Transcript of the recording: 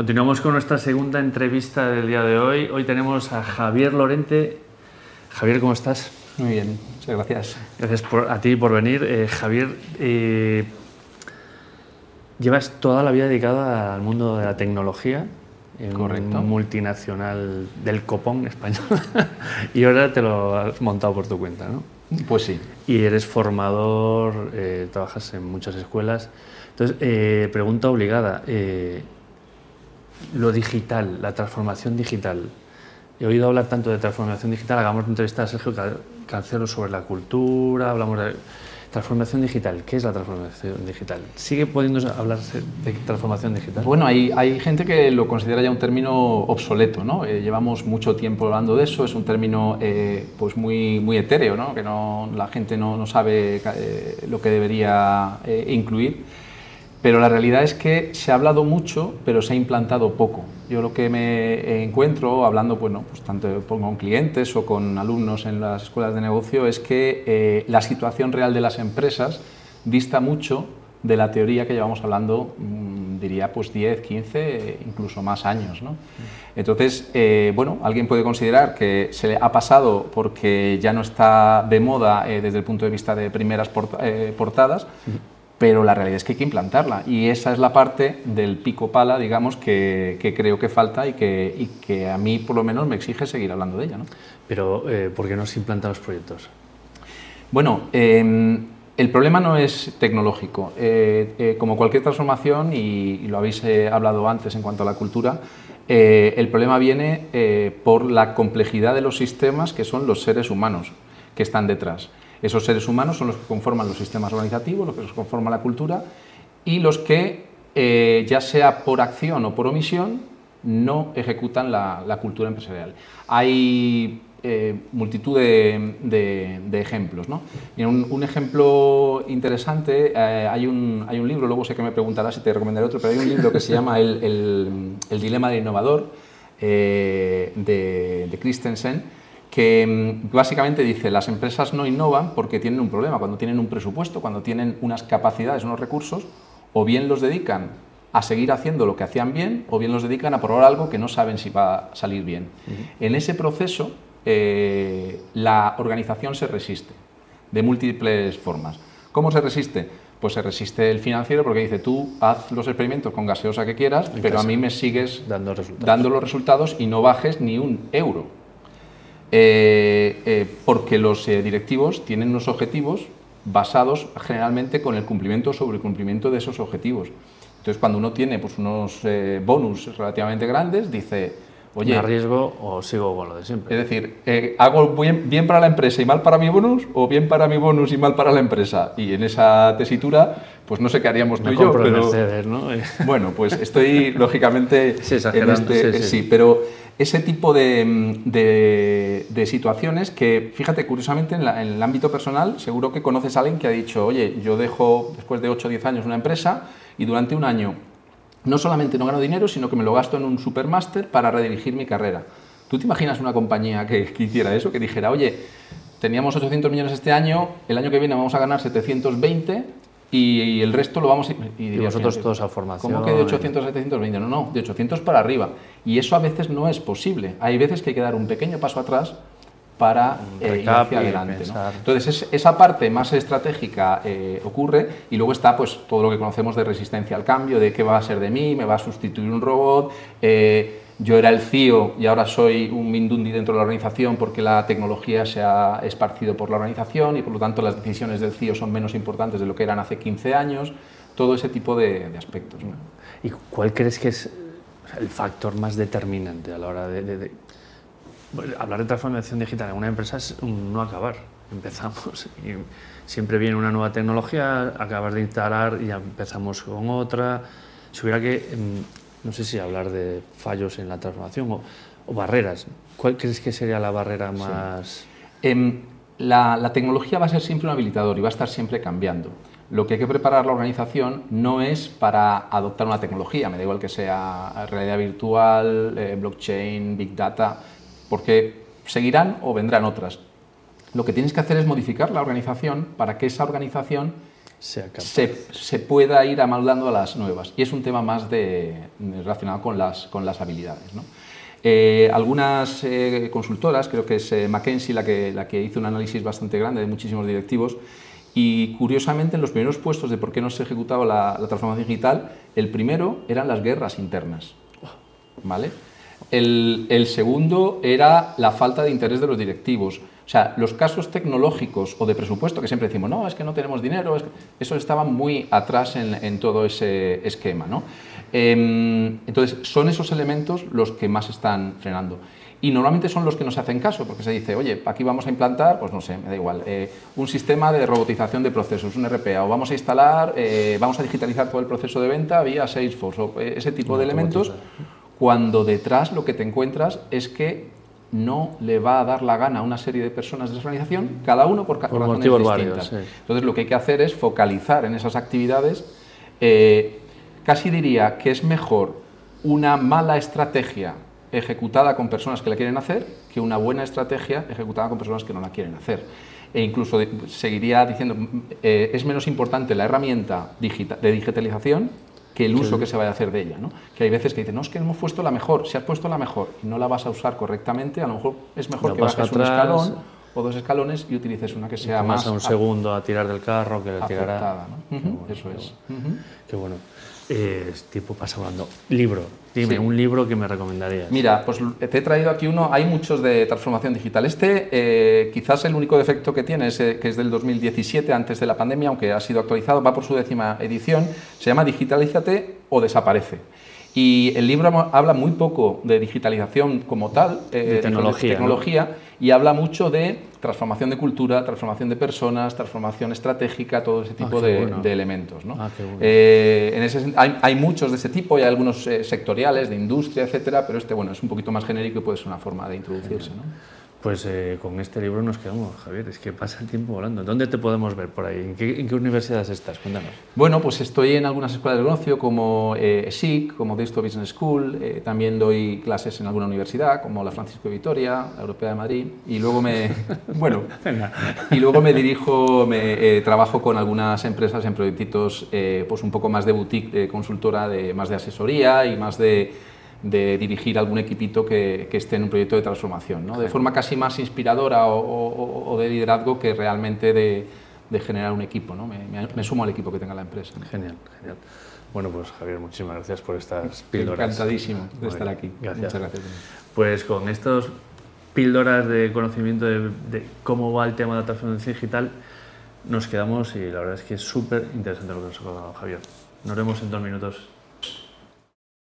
Continuamos con nuestra segunda entrevista del día de hoy. Hoy tenemos a Javier Lorente. Javier, ¿cómo estás? Muy bien, muchas gracias. Gracias a ti por venir. Eh, Javier, eh, llevas toda la vida dedicada al mundo de la tecnología en Correcto. multinacional del copón español y ahora te lo has montado por tu cuenta, ¿no? Pues sí. Y eres formador, eh, trabajas en muchas escuelas. Entonces, pregunta obligada, lo digital, la transformación digital. He oído hablar tanto de transformación digital, hagamos una entrevista a Sergio Cancelo sobre la cultura, hablamos de transformación digital. ¿Qué es la transformación digital? ¿Sigue pudiendo hablarse de transformación digital? Bueno, hay, hay gente que lo considera ya un término obsoleto, ¿no? Eh, llevamos mucho tiempo hablando de eso, es un término eh, pues muy, muy etéreo, ¿no? Que no, la gente no, no sabe eh, lo que debería incluir. Pero la realidad es que se ha hablado mucho, pero se ha implantado poco. Yo lo que me encuentro hablando, bueno, pues tanto con clientes o con alumnos en las escuelas de negocio, es que eh, la situación real de las empresas dista mucho de la teoría que llevamos hablando, mmm, diría, pues 10, 15, incluso más años. ¿no? Entonces, eh, bueno, alguien puede considerar que se le ha pasado porque ya no está de moda eh, desde el punto de vista de primeras port eh, portadas, pero la realidad es que hay que implantarla y esa es la parte del pico pala, digamos, que, que creo que falta y que, y que, a mí por lo menos me exige seguir hablando de ella. ¿no? Pero, eh, ¿por qué no se implantan los proyectos? Bueno, eh, el problema no es tecnológico. Eh, eh, como cualquier transformación, y, y lo habéis hablado antes en cuanto a la cultura, el problema viene por la complejidad de los sistemas que son los seres humanos que están detrás. Esos seres humanos son los que conforman los sistemas organizativos, los que conforman la cultura y los que, eh, ya sea por acción o por omisión, no ejecutan la, cultura empresarial. Hay eh, multitud de, ejemplos. ¿no? Un, ejemplo interesante, eh, hay, un, hay, un, libro, luego sé que me preguntarás si te recomendaré otro, pero hay un libro que se llama El, el, Dilema del Innovador de Christensen, que mm, básicamente dice las empresas no innovan porque tienen un problema, cuando tienen un presupuesto, cuando tienen unas capacidades, unos recursos, o bien los dedican a seguir haciendo lo que hacían bien, o bien los dedican a probar algo que no saben si va a salir bien. Uh -huh. En ese proceso, eh, la organización se resiste de múltiples formas. ¿Cómo se resiste? Pues se resiste el financiero porque dice tú haz los experimentos con gaseosa que quieras, pero a mí me sigues dando los resultados y no bajes ni un euro. Eh, eh, porque los eh, directivos tienen unos objetivos basados generalmente con el cumplimiento sobre el cumplimiento de esos objetivos. Entonces, cuando uno tiene pues, unos eh, bonus relativamente grandes, dice, Oye, ¿Me arriesgo o sigo con lo de siempre? Es decir, eh, ¿hago bien, bien, para la empresa y mal para mi bonus o bien para mi bonus y mal para la empresa? Y en esa tesitura, pues no sé qué haríamos Me tú y yo. Pero, Mercedes, ¿no? bueno, pues estoy lógicamente sí, en este, sí, sí. sí, pero ese tipo de, de, de, situaciones que, fíjate, curiosamente en, la, en, el ámbito personal, seguro que conoces a alguien que ha dicho, oye, yo dejo después de 8 o 10 años una empresa y durante un año no solamente no gano dinero, sino que me lo gasto en un supermáster para redirigir mi carrera. ¿Tú te imaginas una compañía que, que, hiciera eso? Que dijera, oye, teníamos 800 millones este año, el año que viene vamos a ganar 720 y, y el resto lo vamos a... Y, y vosotros todos a formación. ¿Cómo que de 800 a 720? No, no, de 800 para arriba. Y eso a veces no es posible. Hay veces que hay que dar un pequeño paso atrás para eh, ir hacia adelante. ¿no? Entonces, es, esa parte más estratégica eh, ocurre y luego está pues, todo lo que conocemos de resistencia al cambio, de qué va a ser de mí, me va a sustituir un robot, eh, yo era el CIO y ahora soy un Mindundi dentro de la organización porque la tecnología se ha esparcido por la organización y por lo tanto las decisiones del CIO son menos importantes de lo que eran hace 15 años, todo ese tipo de, de aspectos. ¿no? ¿Y cuál crees que es el factor más determinante a la hora de, de, de hablar de transformación digital en una empresa es un no acabar. Empezamos y siempre viene una nueva tecnología, acabas de instalar y ya empezamos con otra. Si hubiera que, no sé si hablar de fallos en la transformación o, o barreras, ¿cuál crees que sería la barrera más...? Sí. Eh, la, la tecnología va a ser siempre un habilitador y va a estar siempre cambiando. Lo que hay que preparar la organización no es para adoptar una tecnología, me da igual que sea realidad virtual, eh, blockchain, big data, porque seguirán o vendrán otras. Lo que tienes que hacer es modificar la organización para que esa organización se, pueda ir amoldando a las nuevas. Y es un tema más de, relacionado con las, con las habilidades. ¿no? Eh, algunas eh, consultoras, creo que es McKinsey la que, la que hizo un análisis bastante grande de muchísimos directivos, y curiosamente en los primeros puestos de por qué no se ejecutaba la, la transformación digital, el primero eran las guerras internas. ¿vale? El, segundo era la falta de interés de los directivos. O sea, los casos tecnológicos o de presupuesto, que siempre decimos, no, es que no tenemos dinero, eso estaba muy atrás en, todo ese esquema. ¿no? Em, entonces, son esos elementos los que más están frenando. Y normalmente son los que no se hacen caso, porque se dice, oye, aquí vamos a implantar, pues no sé, me da igual, eh, un sistema de robotización de procesos, un RPA, o vamos a instalar, eh, vamos a digitalizar todo el proceso de venta vía Salesforce, o eh, ese tipo de elementos cuando detrás lo que te encuentras es que no le va a dar la gana a una serie de personas de esa organización, cada uno por, por razones distintas. Varios, Entonces lo que hay que hacer es focalizar en esas actividades. Eh, casi diría que es mejor una mala estrategia ejecutada con personas que la quieren hacer que una buena estrategia ejecutada con personas que no la quieren hacer. E incluso seguiría diciendo, eh, es menos importante la herramienta de digitalización que el uso que se vaya a hacer de ella. ¿no? Que hay veces que dicen, no, es que hemos puesto la mejor, si has puesto la mejor y no la vas a usar correctamente, a lo mejor es mejor que bajes un escalón o dos escalones y utilices una que sea más... a un segundo a tirar del carro que tirará... Eso es. Qué bueno. Eh, tiempo pasa volando. Libro. Dime, un libro que me recomendarías. Mira, pues te he traído aquí uno, hay muchos de transformación digital. Este, eh, quizás el único defecto que tiene es eh, que es del 2017, antes de la pandemia, aunque ha sido actualizado, va por su décima edición, se llama Digitalízate o Desaparece. Y el libro habla muy poco de digitalización como tal, eh, de tecnología, tecnología y habla mucho de transformación de cultura, transformación de personas, transformación estratégica, todo ese tipo ah, de, elementos. ¿no? Ah, eh, en ese, hay, hay, muchos de ese tipo, hay algunos eh, sectoriales de industria, etcétera, pero este bueno, es un poquito más genérico y puede ser una forma de introducirse. ¿no? Pues eh, con este libro nos quedamos, Javier. Es que pasa el tiempo volando. ¿Dónde te podemos ver por ahí? ¿En qué, universidades estás? Cuéntanos. Bueno, pues estoy en algunas escuelas de negocio como eh, SIC, como Disto Business School. Eh, también doy clases en alguna universidad, como la Francisco de Vitoria, la Europea de Madrid. Y luego me, bueno, y luego me dirijo, me eh, trabajo con algunas empresas en proyectitos, pues un poco más de boutique, de consultora, de más de asesoría y más de de dirigir algún equipito que, esté en un proyecto de transformación, ¿no? de forma casi más inspiradora o, de liderazgo que realmente de, generar un equipo. ¿no? Me, sumo al equipo que tenga la empresa. Genial, genial. Bueno, pues Javier, muchísimas gracias por estas píldoras. Encantadísimo de estar aquí. Gracias. Muchas gracias. Pues con estas píldoras de conocimiento de, cómo va el tema de la transformación digital, nos quedamos y la verdad es que es súper interesante lo que nos ha contado Javier. Nos vemos en dos minutos.